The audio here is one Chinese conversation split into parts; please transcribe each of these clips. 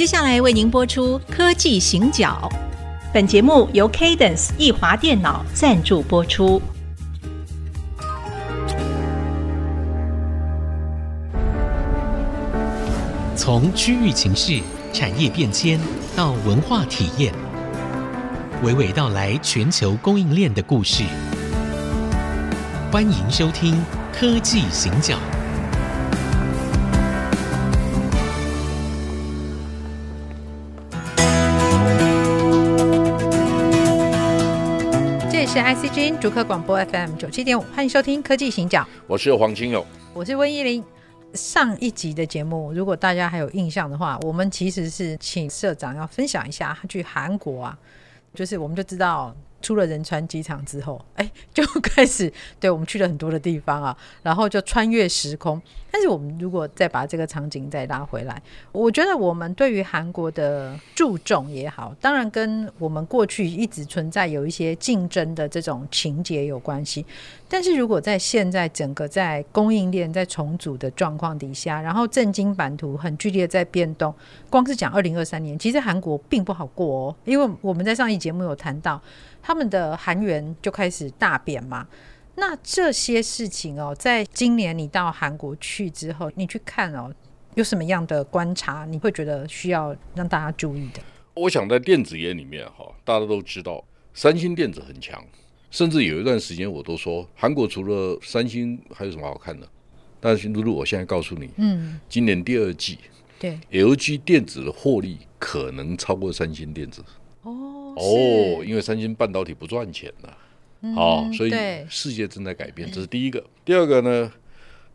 接下来为您播出《科技行脚》，本节目由 Cadence 易华电脑赞助播出。从区域情势、产业变迁到文化体验，娓娓道来全球供应链的故事。欢迎收听《科技行脚》。是 ICG 逐客广播 FM 九七点五，欢迎收听科技行脚。我是黄清友，我是温依玲。上一集的节目，如果大家还有印象的话，我们其实是请社长要分享一下他去韩国啊，就是我们就知道。出了仁川机场之后，哎，就开始对我们去了很多的地方啊，然后就穿越时空。但是我们如果再把这个场景再拉回来，我觉得我们对于韩国的注重也好，当然跟我们过去一直存在有一些竞争的这种情节有关系。但是如果在现在整个在供应链在重组的状况底下，然后政经版图很剧烈在变动，光是讲二零二三年，其实韩国并不好过哦，因为我们在上一节目有谈到。他们的韩元就开始大贬嘛，那这些事情哦，在今年你到韩国去之后，你去看哦，有什么样的观察？你会觉得需要让大家注意的？我想在电子业里面哈，大家都知道三星电子很强，甚至有一段时间我都说韩国除了三星还有什么好看的？但是露露，我现在告诉你，嗯，今年第二季对 LG 电子的获利可能超过三星电子哦。哦，因为三星半导体不赚钱了，嗯，哦，所以世界正在改变，这是第一个。第二个呢，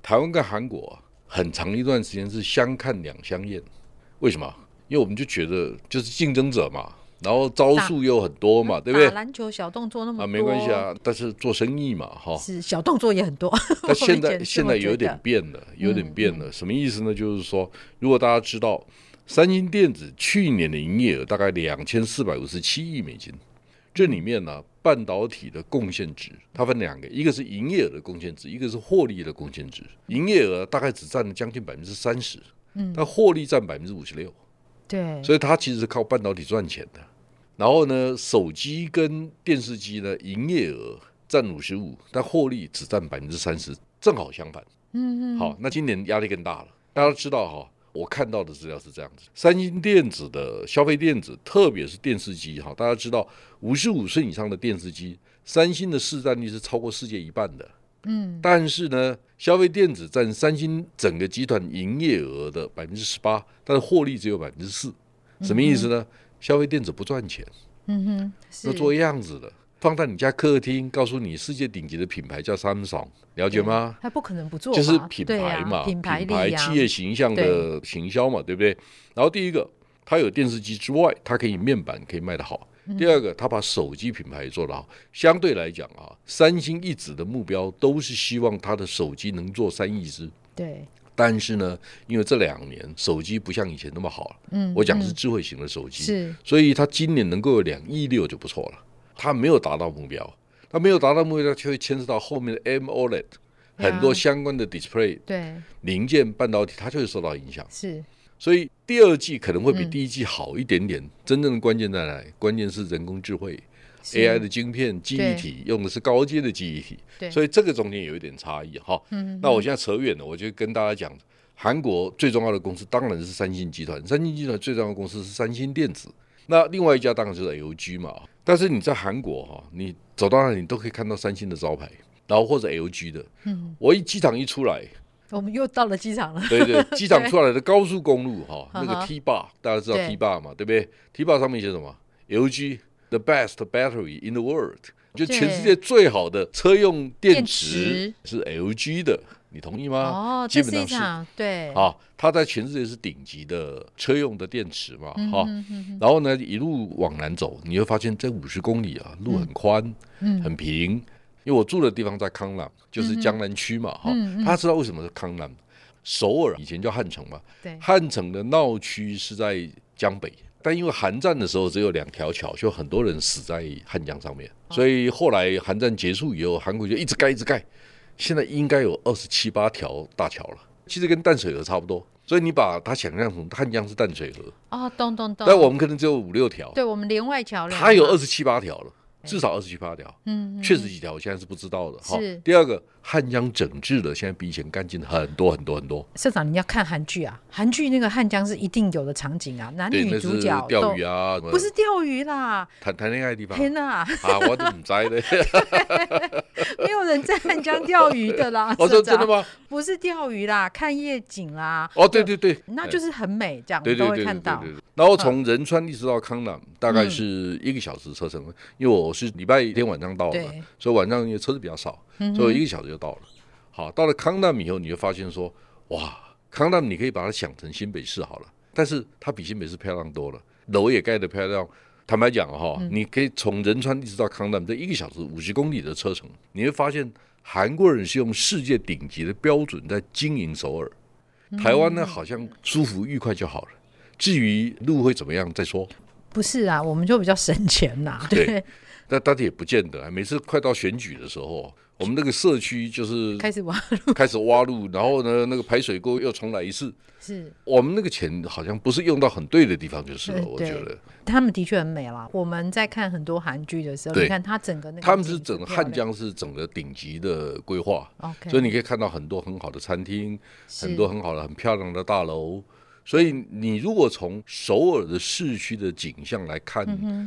台湾跟韩国很长一段时间是相看两相厌，为什么？因为我们就觉得就是竞争者嘛，然后招数又很多嘛，对不对？篮球小动作那么多啊，没关系啊，但是做生意嘛，哈，是小动作也很多。但现在现在有点变了，有点变了，什么意思呢？就是说，如果大家知道。三星电子去年的营业额大概两千四百五十七亿美金，这里面呢，半导体的贡献值它分两个，一个是营业额的贡献值，一个是获利的贡献值。营业额大概只占了将近百分之三十，嗯，但获利占百分之五十六，对，所以它其实是靠半导体赚钱的。然后呢，手机跟电视机呢，营业额占五十五，但获利只占百分之三十，正好相反。嗯嗯，好，那今年压力更大了，大家都知道哈。我看到的资料是这样子：三星电子的消费电子，特别是电视机，哈，大家知道五十五寸以上的电视机，三星的市占率是超过世界一半的。嗯，但是呢，消费电子占三星整个集团营业额的百分之十八，但是获利只有百分之四，什么意思呢？消费电子不赚钱，嗯哼，是做样子的。放在你家客厅，告诉你世界顶级的品牌叫 Samsung，了解吗？他不可能不做，就是品牌嘛，啊、品牌、品牌企业形象的行销嘛，对，不对？然后第一个，它有电视机之外，它可以面板可以卖得好。嗯、第二个，它把手机品牌做得好。相对来讲啊，三星一直的目标都是希望他的手机能做三亿只。对。但是呢，因为这两年手机不像以前那么好了，嗯，我讲的是智慧型的手机，是、嗯，所以它今年能够有两亿六就不错了。他没有达到目标，它没有达到目标，就会牵涉到后面的 AMOLED 很多相关的 display 对。零件半导体，它就会受到影响。是，所以第二季可能会比第一季好一点点。真正的关键在哪里？关键是人工智慧 AI 的晶片记忆体用的是高阶的记忆体，所以这个中间有一点差异哈。那我现在扯远了，我就跟大家讲，韩国最重要的公司当然是三星集团，三星集团最重要的公司是三星电子。那另外一家当然就是 LG 嘛，但是你在韩国哈，你走到那里你都可以看到三星的招牌，然后或者 LG 的。嗯，我一机场一出来，我们又到了机场了。对对，机场出来的高速公路哈，那个 T bar 大家知道 T bar 嘛，对不对？T bar 上面写什么？LG the best battery in the world，就全世界最好的车用电池是 LG 的。你同意吗？哦，基本上是对啊，它在全世界是顶级的车用的电池嘛，哈。然后呢，一路往南走，你会发现这五十公里啊，路很宽，嗯，很平。因为我住的地方在康南，就是江南区嘛，哈、嗯。他知道为什么是康南？首尔以前叫汉城嘛，对。汉城的闹区是在江北，但因为韩战的时候只有两条桥，就很多人死在汉江上面，所以后来韩战结束以后，韩国就一直盖，一直盖。现在应该有二十七八条大桥了，其实跟淡水河差不多。所以你把它想象成汉江是淡水河哦，懂懂懂。但我们可能只有五六条，对我们连外桥了，它有二十七八条了。至少二十七八条，嗯，确实几条，我现在是不知道的。哈，第二个，汉江整治的，现在比以前干净很多很多很多。社长，你要看韩剧啊，韩剧那个汉江是一定有的场景啊，男女主角钓鱼啊，不是钓鱼啦，谈谈恋爱的地方。天哪，啊，我都不知的，没有人在汉江钓鱼的啦。我说真的吗？不是钓鱼啦，看夜景啦。哦，对对对，那就是很美，这样都会看到。然后从仁川一直到康南，大概是一个小时车程，因为我是礼拜天晚上到的，所以晚上因为车子比较少，所以一个小时就到了。好，到了康南以后，你就发现说，哇，康南你可以把它想成新北市好了，但是它比新北市漂亮多了，楼也盖得漂亮。坦白讲哈，你可以从仁川一直到康南这一个小时五十公里的车程，你会发现韩国人是用世界顶级的标准在经营首尔，台湾呢好像舒服愉快就好了。至于路会怎么样再说，不是啊，我们就比较省钱呐、啊。对，但大家也不见得啊。每次快到选举的时候，我们那个社区就是开始挖路，开始挖路，然后呢，那个排水沟又重来一次。是我们那个钱好像不是用到很对的地方，就是了。我觉得他们的确很美啦。我们在看很多韩剧的时候，你看他整个那个，他们是整个汉江是整个顶级的规划，所以你可以看到很多很好的餐厅，很多很好的很漂亮的大楼。所以，你如果从首尔的市区的景象来看，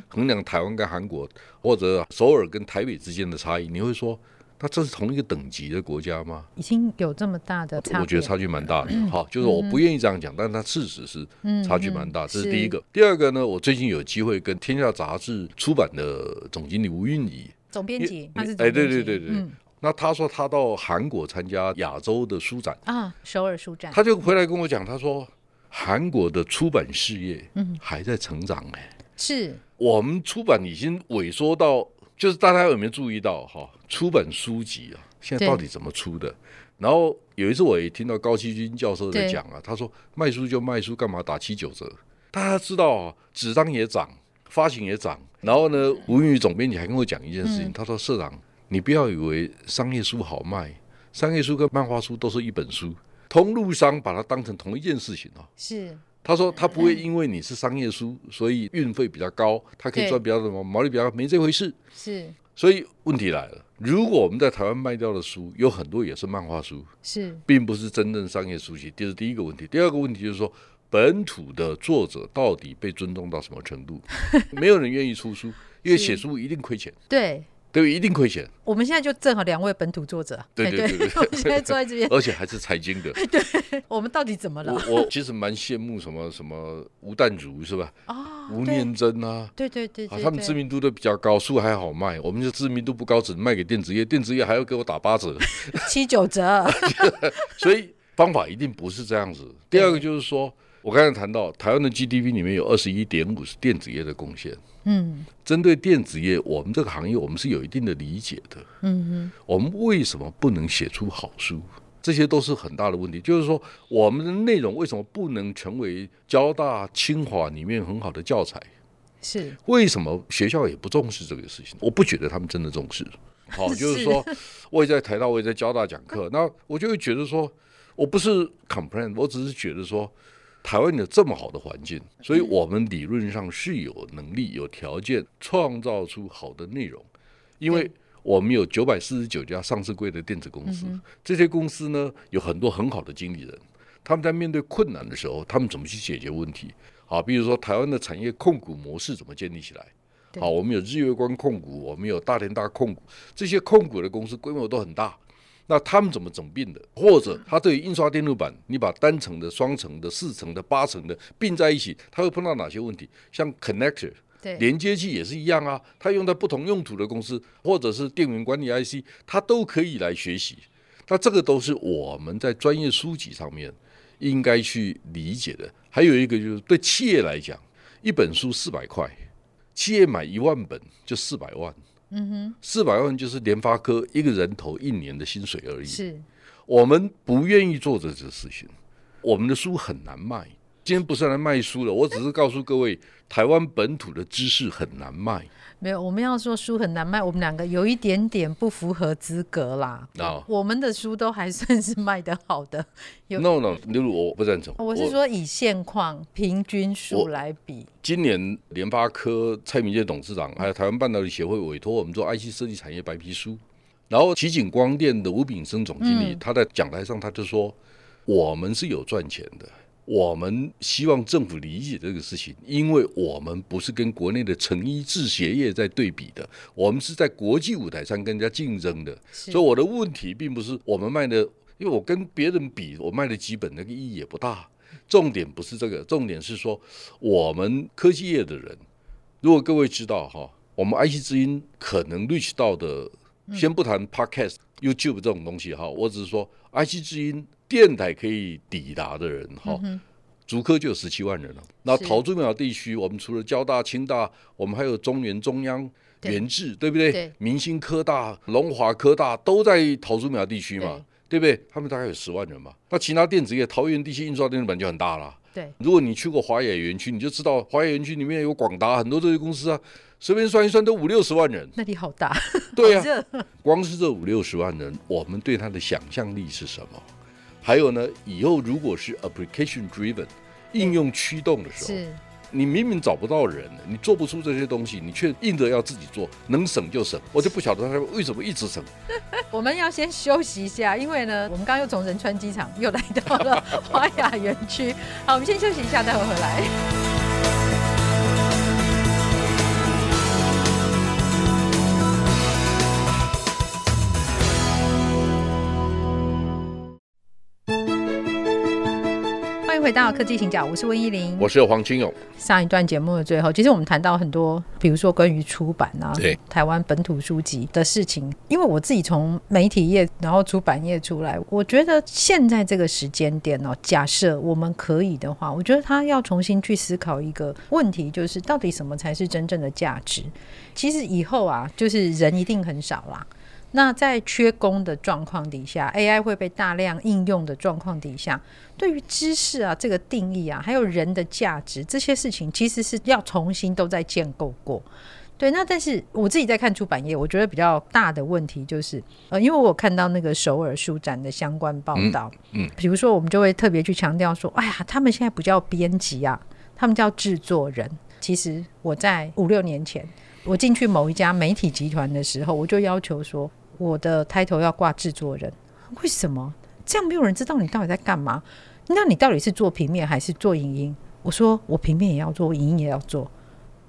衡量台湾跟韩国，或者首尔跟台北之间的差异，你会说，那这是同一个等级的国家吗？已经有这么大的差别？我觉得差距蛮大的。好，就是我不愿意这样讲，但是它事实是差距蛮大。这是第一个。第二个呢，我最近有机会跟《天下杂志》出版的总经理吴韵仪总编辑，他是哎，对对对对。那他说他到韩国参加亚洲的书展啊，首尔书展，他就回来跟我讲，他说。韩国的出版事业还在成长哎，是我们出版已经萎缩到，就是大家有没有注意到哈？出版书籍啊，现在到底怎么出的？然后有一次我也听到高希军教授在讲啊，他说卖书就卖书，干嘛打七九折？大家知道啊，纸张也涨，发行也涨。然后呢，吴云宇总编辑还跟我讲一件事情，他说社长，你不要以为商业书好卖，商业书跟漫画书都是一本书。通路商把它当成同一件事情哦。是，他说他不会因为你是商业书，所以运费比较高，他可以赚比较什么毛利比较高，没这回事。是，所以问题来了，如果我们在台湾卖掉的书有很多也是漫画书，是，并不是真正商业书籍，这是第一个问题。第二个问题就是说，本土的作者到底被尊重到什么程度？没有人愿意出书，因为写书一定亏钱。对。对，一定亏钱。我们现在就正好两位本土作者，对对对对，我们现在坐在这边，而且还是财经的。对，我们到底怎么了？我我其实蛮羡慕什么什么吴淡如是吧？啊，吴念真啊，对对对，他们知名度都比较高，书还好卖。我们就知名度不高，只能卖给电子业，电子业还要给我打八折，七九折。所以方法一定不是这样子。第二个就是说，我刚才谈到台湾的 GDP 里面有二十一点五是电子业的贡献。嗯，针对电子业，我们这个行业我们是有一定的理解的。嗯哼，我们为什么不能写出好书？这些都是很大的问题。就是说，我们的内容为什么不能成为交大、清华里面很好的教材？是为什么学校也不重视这个事情？我不觉得他们真的重视。好，就是说，我也在台大，我也在交大讲课，那我就会觉得说，我不是 complain，我只是觉得说。台湾有这么好的环境，所以我们理论上是有能力、有条件创造出好的内容，因为我们有九百四十九家上市柜的电子公司，这些公司呢有很多很好的经理人，他们在面对困难的时候，他们怎么去解决问题？好，比如说台湾的产业控股模式怎么建立起来？好，我们有日月光控股，我们有大连大控股，这些控股的公司规模都很大。那他们怎么整并的？或者他对于印刷电路板，你把单层的、双层的、四层的、八层的并在一起，它会碰到哪些问题？像 connector，对，连接器也是一样啊。它用在不同用途的公司，或者是电源管理 IC，它都可以来学习。那这个都是我们在专业书籍上面应该去理解的。还有一个就是对企业来讲，一本书四百块，企业买一万本就四百万。嗯哼，四百万就是联发科一个人头一年的薪水而已。是，我们不愿意做这件事情。我们的书很难卖，今天不是来卖书的，我只是告诉各位，台湾本土的知识很难卖。没有，我们要说书很难卖，我们两个有一点点不符合资格啦。啊，我们的书都还算是卖得好的。有 no no，例如我不赞成。我是说以现况平均数来比。今年联发科蔡明介董事长还有台湾半导体协会委托我们做 IC 设计产业白皮书，然后奇景光电的吴炳生总经理、嗯、他在讲台上他就说，我们是有赚钱的。我们希望政府理解这个事情，因为我们不是跟国内的成衣制鞋业在对比的，我们是在国际舞台上跟人家竞争的。所以我的问题并不是我们卖的，因为我跟别人比，我卖的基本那个意义也不大。重点不是这个，重点是说我们科技业的人，如果各位知道哈，我们 IC 之音可能 reach 到的，先不谈 Podcast、YouTube 这种东西哈，我只是说 IC 之音。电台可以抵达的人哈，竹科就有十七万人了。那桃竹苗地区，我们除了交大、清大，我们还有中原、中央、元智，对不对？对。明星科大、龙华科大都在桃竹苗地区嘛，对，不对？他们大概有十万人嘛。那其他电子业，桃园地区印刷电子板就很大了。对。如果你去过华野园区，你就知道华野园区里面有广达，很多这些公司啊，随便算一算都五六十万人。那里好大。对啊，光是这五六十万人，我们对他的想象力是什么？还有呢，以后如果是 application driven 应用驱动的时候，是你明明找不到人，你做不出这些东西，你却硬着要自己做，能省就省。我就不晓得他为什么一直省。我们要先休息一下，因为呢，我们刚刚又从仁川机场又来到了华雅园区。好，我们先休息一下，待会回来。到科技行脚，我是温依玲，我是黄金勇。上一段节目的最后，其实我们谈到很多，比如说关于出版啊，对台湾本土书籍的事情。因为我自己从媒体业，然后出版业出来，我觉得现在这个时间点哦，假设我们可以的话，我觉得他要重新去思考一个问题，就是到底什么才是真正的价值？其实以后啊，就是人一定很少啦。那在缺工的状况底下，AI 会被大量应用的状况底下，对于知识啊这个定义啊，还有人的价值这些事情，其实是要重新都在建构过。对，那但是我自己在看出版业，我觉得比较大的问题就是，呃，因为我看到那个首尔书展的相关报道，嗯，嗯，比如说我们就会特别去强调说，哎呀，他们现在不叫编辑啊，他们叫制作人。其实我在五六年前，我进去某一家媒体集团的时候，我就要求说，我的 title 要挂制作人。为什么？这样没有人知道你到底在干嘛？那你到底是做平面还是做影音？我说我平面也要做，影音也要做。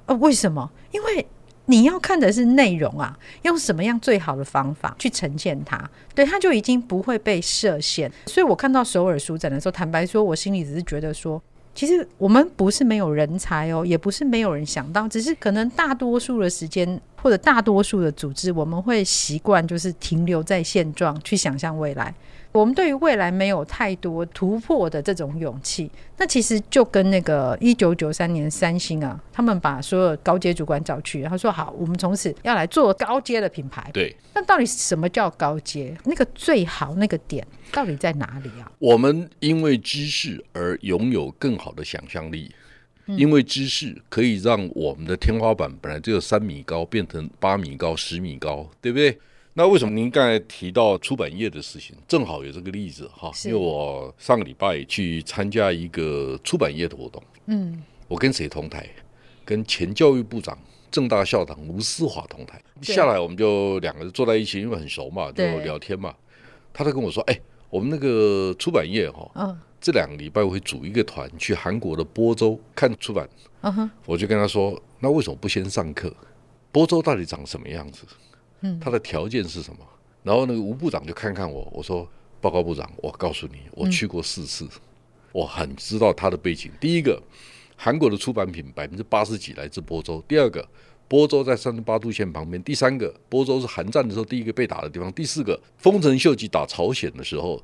呃，为什么？因为你要看的是内容啊，用什么样最好的方法去呈现它，对，它就已经不会被设限。所以我看到首尔书展的时候，坦白说，我心里只是觉得说。其实我们不是没有人才哦，也不是没有人想到，只是可能大多数的时间或者大多数的组织，我们会习惯就是停留在现状去想象未来。我们对于未来没有太多突破的这种勇气，那其实就跟那个一九九三年三星啊，他们把所有高阶主管找去，然后说好，我们从此要来做高阶的品牌。对，那到底什么叫高阶？那个最好那个点到底在哪里啊？我们因为知识而拥有更好的想象力，嗯，因为知识可以让我们的天花板本来只有三米高，变成八米高、十米高，对不对？那为什么您刚才提到出版业的事情，正好有这个例子哈？因为我上个礼拜去参加一个出版业的活动，嗯，我跟谁同台？跟前教育部长、正大校长吴思华同台。下来我们就两个人坐在一起，因为很熟嘛，就聊天嘛。他就跟我说：“哎，我们那个出版业哈，嗯，这两个礼拜会组一个团去韩国的波州看出版。”我就跟他说：“那为什么不先上课？波州到底长什么样子？”他的条件是什么？然后那个吴部长就看看我，我说：“报告部长，我告诉你，我去过四次，我很知道他的背景。第一个，韩国的出版品百分之八十几来自波州；第二个，波州在三十八度线旁边；第三个，波州是韩战的时候第一个被打的地方；第四个，丰臣秀吉打朝鲜的时候，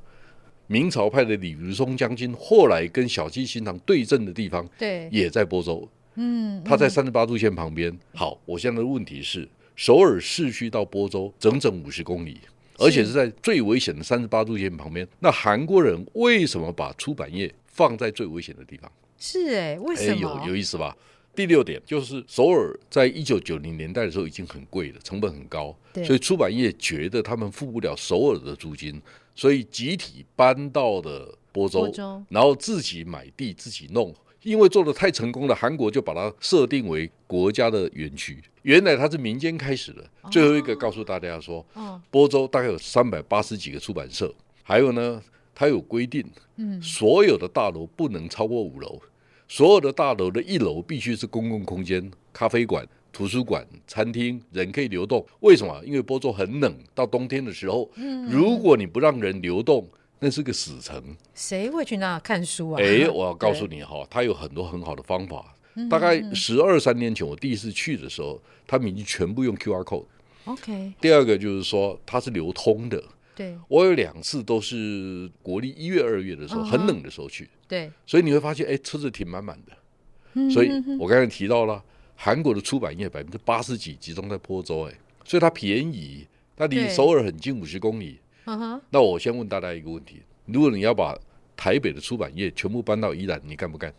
明朝派的李如松将军后来跟小西行长对阵的地方，对，也在播州。嗯，他在三十八度线旁边。好，我现在的问题是。首尔市区到播州整整五十公里，而且是在最危险的三十八度线旁边。那韩国人为什么把出版业放在最危险的地方。是哎，为什么？有有意思吧？第六点就是首尔在一九九零年代的时候已经很贵了，成本很高，所以出版业觉得他们付不了首尔的租金，所以集体搬到了波州，然后自己买地自己弄。因为做的太成功了，韩国就把它设定为国家的园区。原来它是民间开始的。最后一个告诉大家说，波州大概有三百八十几个出版社，还有呢，它有规定，嗯所有的大楼不能超过五楼，所有的大楼的一楼必须是公共空间，咖啡馆、图书馆、餐厅，人可以流动。为什么？因为波州很冷，到冬天的时候，如果你不让人流动。那是个死城，谁会去那看书啊？哎，我要告诉你哈，他有很多很好的方法。大概十二三年前我第一次去的时候，他们已经全部用 QR code。OK。第二个就是说它是流通的。对。我有两次都是国历一月、二月的时候，很冷的时候去。对。所以你会发现，哎，车子停满满的。所以我刚才提到了，韩国的出版业百分之八十几集中在坡州，哎，所以它便宜，它离首尔很近，五十公里。Uh. 那我先问大家一个问题：如果你要把台北的出版业全部搬到宜兰，你干不干？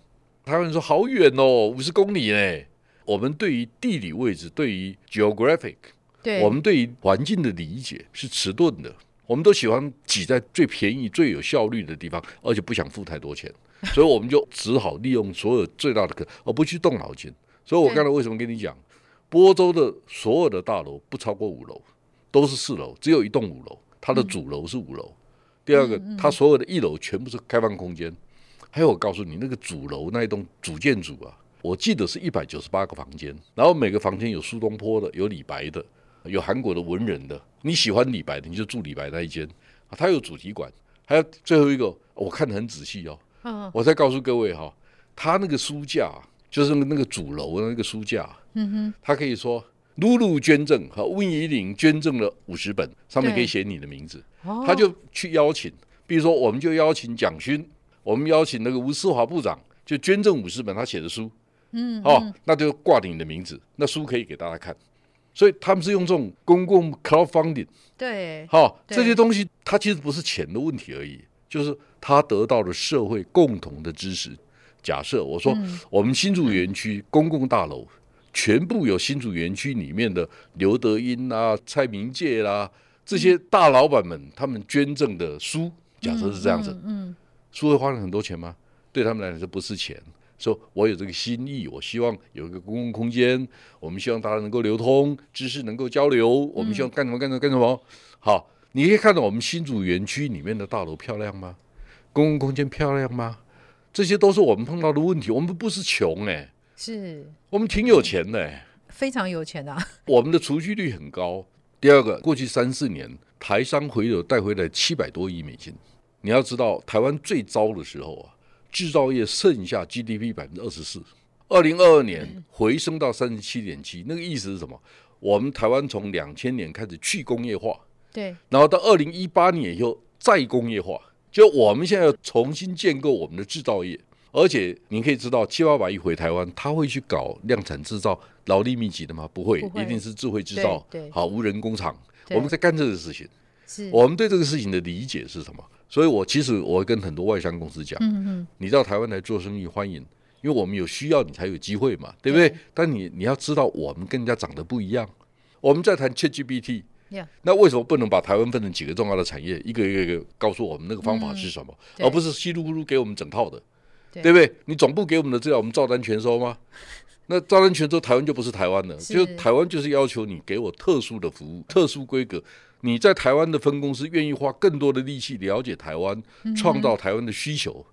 台湾人说好远哦，五十公里呢。我们对于地理位置，对于 geographic，对我们对于环境的理解是迟钝的。我们都喜欢挤在最便宜、最有效率的地方，而且不想付太多钱，所以我们就只好利用所有最大的可，而不去动脑筋。所以我刚才为什么跟你讲，波州的所有的大楼不超过五楼，都是四楼，只有一栋五楼。它的主楼是五楼，第二个，它所有的一楼全部是开放空间。还有，我告诉你，那个主楼那一栋主建筑啊，我记得是一百九十八个房间，然后每个房间有苏东坡的，有李白的，有韩国的文人的。你喜欢李白的，你就住李白那一间。他有主题馆，还有最后一个，我看得很仔细哦。我再告诉各位哈，他那个书架就是那个主楼的那个书架，嗯哼，他可以说。露露捐赠和温怡玲捐赠了五十本，上面可以写你的名字。他就去邀请，比如说，我们就邀请蒋勋，我们邀请那个吴思华部长，就捐赠五十本他写的书。嗯，哦，那就挂你的名字，那书可以给大家看。所以他们是用这种公共 crowdfunding。对，好，这些东西它其实不是钱的问题而已，就是他得到了社会共同的支持。假设我说，我们新竹园区公共大楼。全部有新竹园区里面的刘德英啊、蔡明介啦、啊、这些大老板们，他们捐赠的书，假设是这样子，嗯，嗯嗯书会花了很多钱吗？对他们来说不是钱，说我有这个心意，我希望有一个公共空间，我们希望大家能够流通，知识能够交流，我们希望干什么干什么干什么。好，你可以看到我们新竹园区里面的大楼漂亮吗？公共空间漂亮吗？这些都是我们碰到的问题。我们不是穷哎、欸。是我们挺有钱的，非常有钱啊！我们的储蓄率很高。第二个，过去三四年台商回流带回来七百多亿美金。你要知道，台湾最糟的时候啊，制造业剩下 GDP 百分之二十四。二零二二年回升到三十七点七，那个意思是什么？我们台湾从两千年开始去工业化，对，然后到二零一八年以后再工业化，就我们现在要重新建构我们的制造业。而且你可以知道，七八百亿回台湾，他会去搞量产制造、劳力密集的吗？不会，不会，一定是智慧制造，好无人工厂。我们在干这个事情，是我们对这个事情的理解是什么？所以我其实我会跟很多外商公司讲，嗯嗯你到台湾来做生意欢迎，因为我们有需要，你才有机会嘛，对不对？对，但你你要知道，我们跟人家长得不一样。我们在谈 ChatGPT，Yeah 那为什么不能把台湾分成几个重要的产业，一个一个一个告诉我们那个方法是什么，嗯、而不是稀里糊涂给我们整套的？对不对？你总部给我们的资料，我们照单全收吗？那照单全收，台湾就不是台湾了。就台湾就是要求你给我特殊的服务、特殊规格。你在台湾的分公司愿意花更多的力气了解台湾，创造台湾的需求，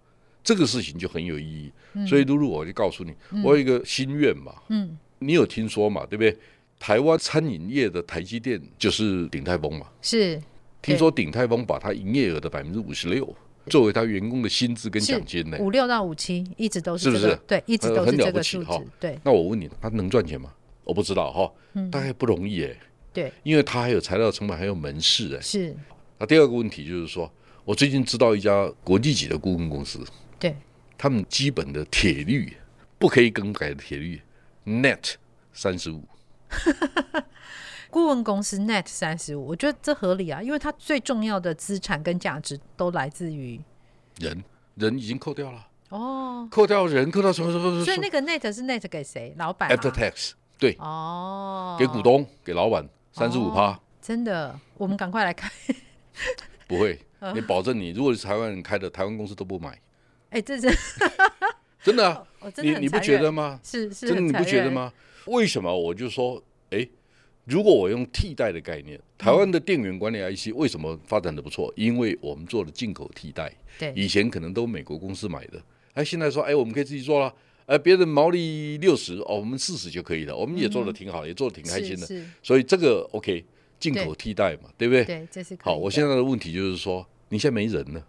这个事情就很有意义。嗯、所以露露，我就告诉你，我有一个心愿嘛。嗯，你有听说嘛？对不对？台湾餐饮业的台积电就是鼎泰丰嘛。是。听说鼎泰丰把它营业额的百分之五十六。作为他员工的薪资跟奖金呢，五六到五七一直都是，是不是？对，一直都是这个数字。对，那我问你，他能赚钱吗？我不知道哈，大概不容易哎。对，因为他还有材料成本，还有门市哎。是。那第二个问题就是说，我最近知道一家国际级的顾问公司，对，他们基本的铁律不可以更改的铁律，Net 三十五。顾问公司 Net 三十五，我觉得这合理啊，因为它最重要的资产跟价值都来自于人，人已经扣掉了。哦，扣掉人，扣掉什么什么什么。所以那个 net 是 net 给谁？老板 after tax 对哦，给股东给老板三十五趴。真的，我们赶快来开。不会，你保证你，如果是台湾人开的，台湾公司都不买。哎，这是 真的啊！你你不觉得吗？是是，真的你不觉得吗？为什么？我就说，哎，如果我用替代的概念，台湾的电源管理 IC 为什么发展的不错？因为我们做了进口替代。对，以前可能都美国公司买的，哎，现在说，哎，我们可以自己做了，哎，别人毛利六十，哦，我们四十就可以了，我们也做的挺好，也做的挺开心的。所以这个 OK。进口替代嘛，对，对不对？对，这是好。我现在的问题就是说，你现在没人了。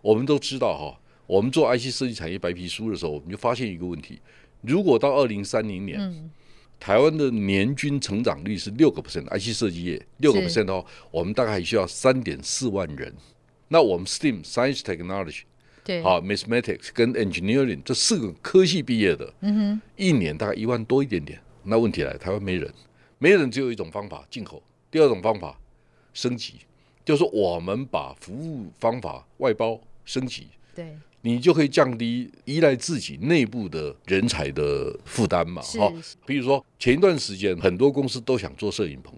我们都知道哈，我们做 IC 设计产业白皮书的时候，我们就发现一个问题：如果到二零三零年，嗯、台湾的年均成长率是六个 percent，IC 设计业六个 percent 的话，我们大概还需要三点四万人。那我们 STEAM Science Technology 对，好 Mathematics 跟 Engineering 这四个科系毕业的，嗯哼，一年大概一万多一点点。那问题来，台湾没人，没人只有一种方法，进口。第二种方法，升级，就是我们把服务方法外包升级，对，你就可以降低依赖自己内部的人才的负担嘛。哈，比如说前一段时间很多公司都想做摄影棚，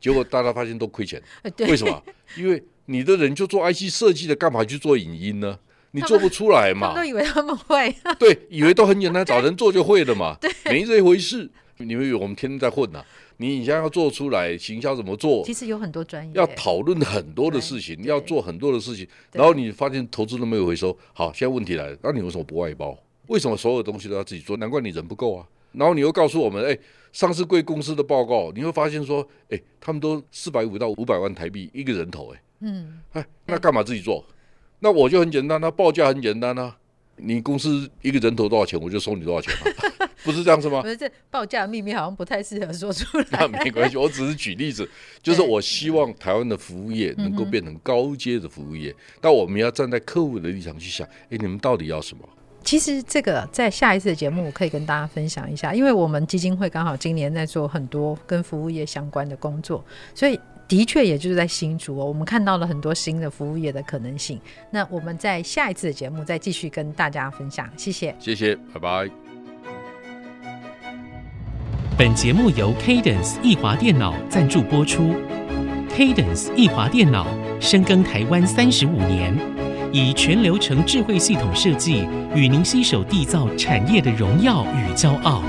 结果大家发现都亏钱，为什么？因为你的人就做 IC 设计的，干嘛去做影音呢？你做不出来嘛？都以为他们会，对，以为都很简单，找人做就会了嘛。对，没这一回事。你们以为我们天天在混呐、啊？你你现在要做出来，行销怎么做？其实有很多专业要讨论很多的事情，要做很多的事情，然后你发现投资都没有回收。好，现在问题来了，那你为什么不外包？为什么所有东西都要自己做？难怪你人不够啊！然后你又告诉我们，哎，上市贵公司的报告，你会发现说，哎，他们都四百五到五百万台币一个人头，哎，嗯，哎，那干嘛自己做？那我就很简单，那报价很简单啊。你公司一个人头多少钱，我就收你多少钱啊，不是这样子吗？不是，这报价秘密好像不太适合说出来。那没关系，我只是举例子，就是我希望台湾的服务业能够变成高阶的服务业，但我们要站在客户的立场去想，哎，你们到底要什么？其实这个在下一次的节目我可以跟大家分享一下，因为我们基金会刚好今年在做很多跟服务业相关的工作，所以。的确，也就是在新竹哦，我们看到了很多新的服务业的可能性。那我们在下一次的节目再继续跟大家分享。谢谢，谢谢，拜拜。本节目由 Cadence 易华电脑赞助播出。Cadence 易华电脑深耕台湾三十五年，以全流程智慧系统设计，与您携手缔造产业的荣耀与骄傲。